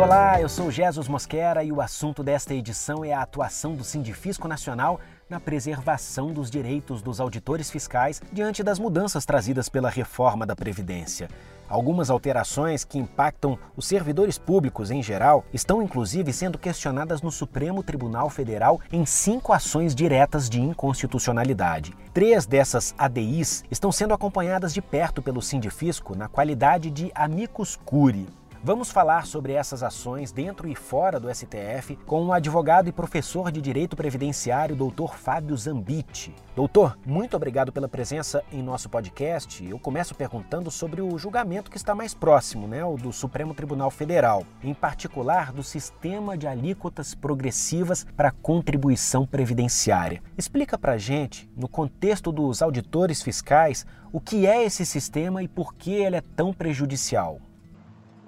Olá, eu sou Jesus Mosquera e o assunto desta edição é a atuação do Sindifisco Nacional na preservação dos direitos dos auditores fiscais diante das mudanças trazidas pela reforma da Previdência. Algumas alterações que impactam os servidores públicos em geral estão inclusive sendo questionadas no Supremo Tribunal Federal em cinco ações diretas de inconstitucionalidade. Três dessas ADIs estão sendo acompanhadas de perto pelo Sindifisco na qualidade de amicus curiae. Vamos falar sobre essas ações dentro e fora do STF com o advogado e professor de Direito Previdenciário, doutor Fábio Zambiti. Doutor, muito obrigado pela presença em nosso podcast. Eu começo perguntando sobre o julgamento que está mais próximo, né, o do Supremo Tribunal Federal, em particular do sistema de alíquotas progressivas para contribuição previdenciária. Explica para gente, no contexto dos auditores fiscais, o que é esse sistema e por que ele é tão prejudicial.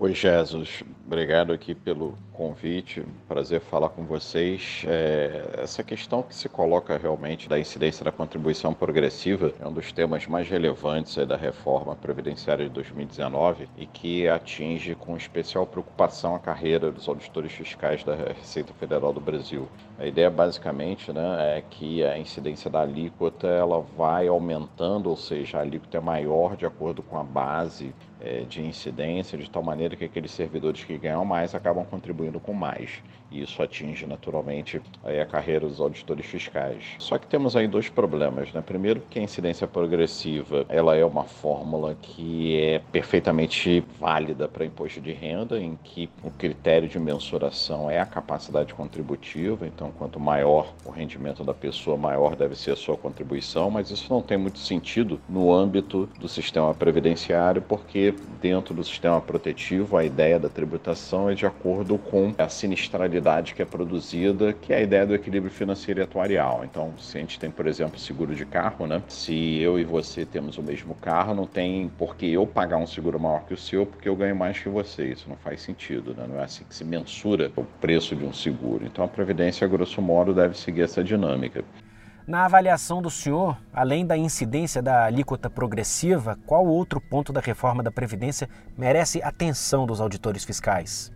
Oi, Jesus. Obrigado aqui pelo convite. Prazer falar com vocês. É, essa questão que se coloca realmente da incidência da contribuição progressiva é um dos temas mais relevantes da reforma previdenciária de 2019 e que atinge com especial preocupação a carreira dos auditores fiscais da Receita Federal do Brasil. A ideia basicamente né, é que a incidência da alíquota ela vai aumentando, ou seja, a alíquota é maior de acordo com a base é, de incidência, de tal maneira que aqueles servidores que ganham mais acabam contribuindo com mais. E isso atinge naturalmente a carreira dos auditores fiscais. Só que temos aí dois problemas. Né? Primeiro, que a incidência progressiva ela é uma fórmula que é perfeitamente válida para imposto de renda, em que o critério de mensuração é a capacidade contributiva. Então, quanto maior o rendimento da pessoa, maior deve ser a sua contribuição. Mas isso não tem muito sentido no âmbito do sistema previdenciário, porque dentro do sistema protetivo, a ideia da tributação é de acordo com a sinistralidade que é produzida, que é a ideia do equilíbrio financeiro e atuarial. Então, se a gente tem, por exemplo, seguro de carro, né? Se eu e você temos o mesmo carro, não tem por que eu pagar um seguro maior que o seu porque eu ganho mais que você. Isso não faz sentido, né? Não é assim que se mensura o preço de um seguro. Então, a Previdência, grosso modo, deve seguir essa dinâmica. Na avaliação do senhor, além da incidência da alíquota progressiva, qual outro ponto da reforma da Previdência merece atenção dos auditores fiscais?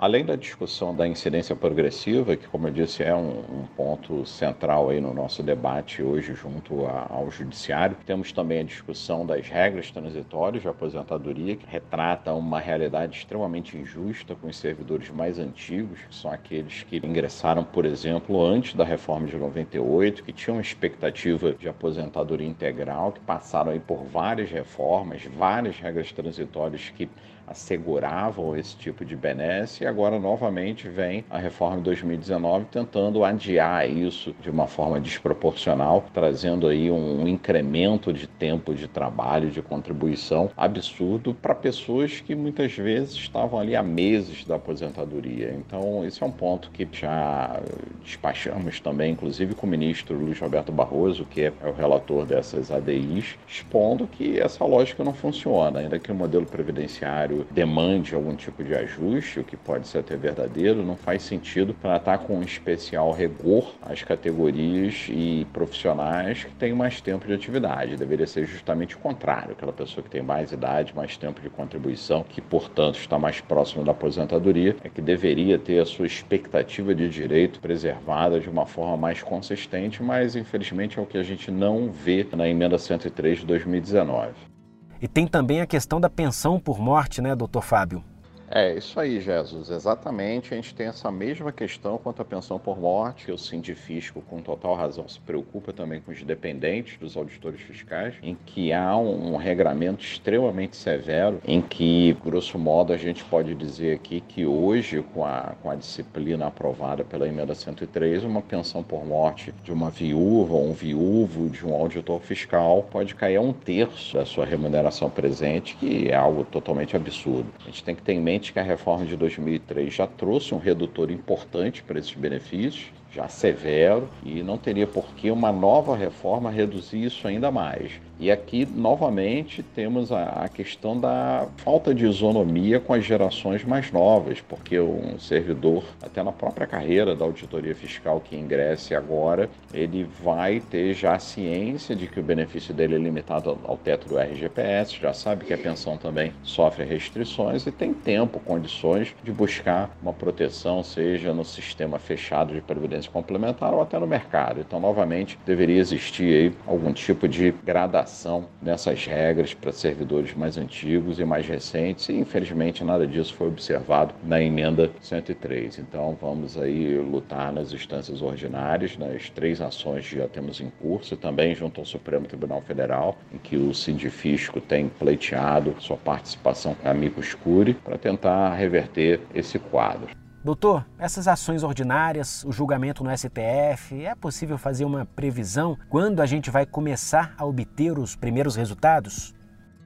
Além da discussão da incidência progressiva, que, como eu disse, é um, um ponto central aí no nosso debate hoje junto a, ao Judiciário, temos também a discussão das regras transitórias de aposentadoria, que retrata uma realidade extremamente injusta com os servidores mais antigos, que são aqueles que ingressaram, por exemplo, antes da reforma de 98, que tinham expectativa de aposentadoria integral, que passaram aí por várias reformas, várias regras transitórias que asseguravam esse tipo de benesse e agora novamente vem a reforma de 2019 tentando adiar isso de uma forma desproporcional, trazendo aí um incremento de tempo de trabalho, de contribuição absurdo para pessoas que muitas vezes estavam ali há meses da aposentadoria. Então, esse é um ponto que já despachamos também, inclusive com o ministro Luiz Roberto Barroso, que é o relator dessas ADIs, expondo que essa lógica não funciona, ainda que o modelo previdenciário demande algum tipo de ajuste, o que pode ser até verdadeiro, não faz sentido tratar com especial rigor as categorias e profissionais que têm mais tempo de atividade. Deveria ser justamente o contrário, aquela pessoa que tem mais idade, mais tempo de contribuição, que portanto está mais próximo da aposentadoria, é que deveria ter a sua expectativa de direito preservada de uma forma mais consistente, mas infelizmente é o que a gente não vê na emenda 103 de 2019. E tem também a questão da pensão por morte, né, doutor Fábio? É, isso aí, Jesus. Exatamente. A gente tem essa mesma questão quanto à pensão por morte. O Sindifisco, com total razão, se preocupa também com os dependentes dos auditores fiscais, em que há um, um regramento extremamente severo, em que, grosso modo, a gente pode dizer aqui que hoje, com a, com a disciplina aprovada pela emenda 103, uma pensão por morte de uma viúva ou um viúvo de um auditor fiscal pode cair a um terço da sua remuneração presente, que é algo totalmente absurdo. A gente tem que ter em mente que a reforma de 2003 já trouxe um redutor importante para esses benefícios, já severo e não teria por que uma nova reforma reduzir isso ainda mais. E aqui, novamente, temos a, questão da falta de isonomia com as gerações mais novas, porque um servidor, até na própria carreira da auditoria fiscal que ingresse agora, ele vai ter já a ciência de que o benefício dele é limitado ao teto do RGPS, já sabe que a pensão também sofre restrições e tem tempo, condições de buscar uma proteção, seja no sistema fechado de previdência complementar ou até no mercado. Então, novamente, deveria existir aí algum tipo de gradação nessas regras para servidores mais antigos e mais recentes, e infelizmente nada disso foi observado na emenda 103. Então vamos aí lutar nas instâncias ordinárias, nas três ações que já temos em curso, também junto ao Supremo Tribunal Federal, em que o Sindifisco tem pleiteado sua participação amigo escure para tentar reverter esse quadro. Doutor, essas ações ordinárias, o julgamento no STF, é possível fazer uma previsão quando a gente vai começar a obter os primeiros resultados?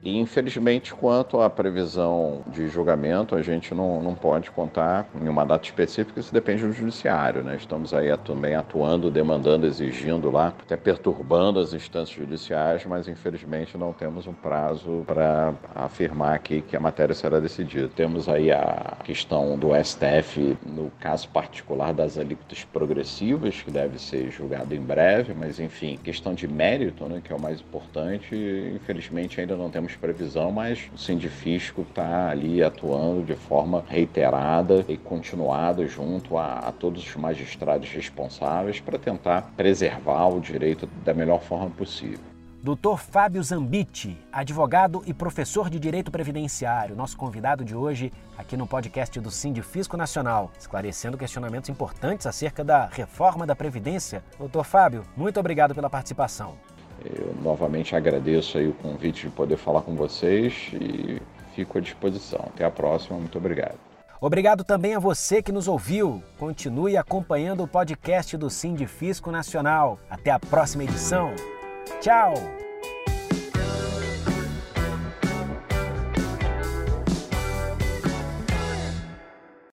E, infelizmente, quanto à previsão de julgamento, a gente não, não pode contar em uma data específica, isso depende do judiciário. Né? Estamos aí também atuando, demandando, exigindo lá, até perturbando as instâncias judiciais, mas infelizmente não temos um prazo para afirmar aqui que a matéria será decidida. Temos aí a questão do STF no caso particular das alíquotas progressivas, que deve ser julgado em breve, mas enfim, questão de mérito, né, que é o mais importante, infelizmente ainda não temos previsão, mas o Sindifisco está ali atuando de forma reiterada e continuada junto a, a todos os magistrados responsáveis para tentar preservar o direito da melhor forma possível. Dr. Fábio Zambiti, advogado e professor de Direito Previdenciário, nosso convidado de hoje aqui no podcast do Sindifisco Nacional, esclarecendo questionamentos importantes acerca da reforma da Previdência. Doutor Fábio, muito obrigado pela participação. Novamente agradeço aí o convite de poder falar com vocês e fico à disposição. Até a próxima, muito obrigado. Obrigado também a você que nos ouviu. Continue acompanhando o podcast do Sindifisco Nacional. Até a próxima edição. Tchau!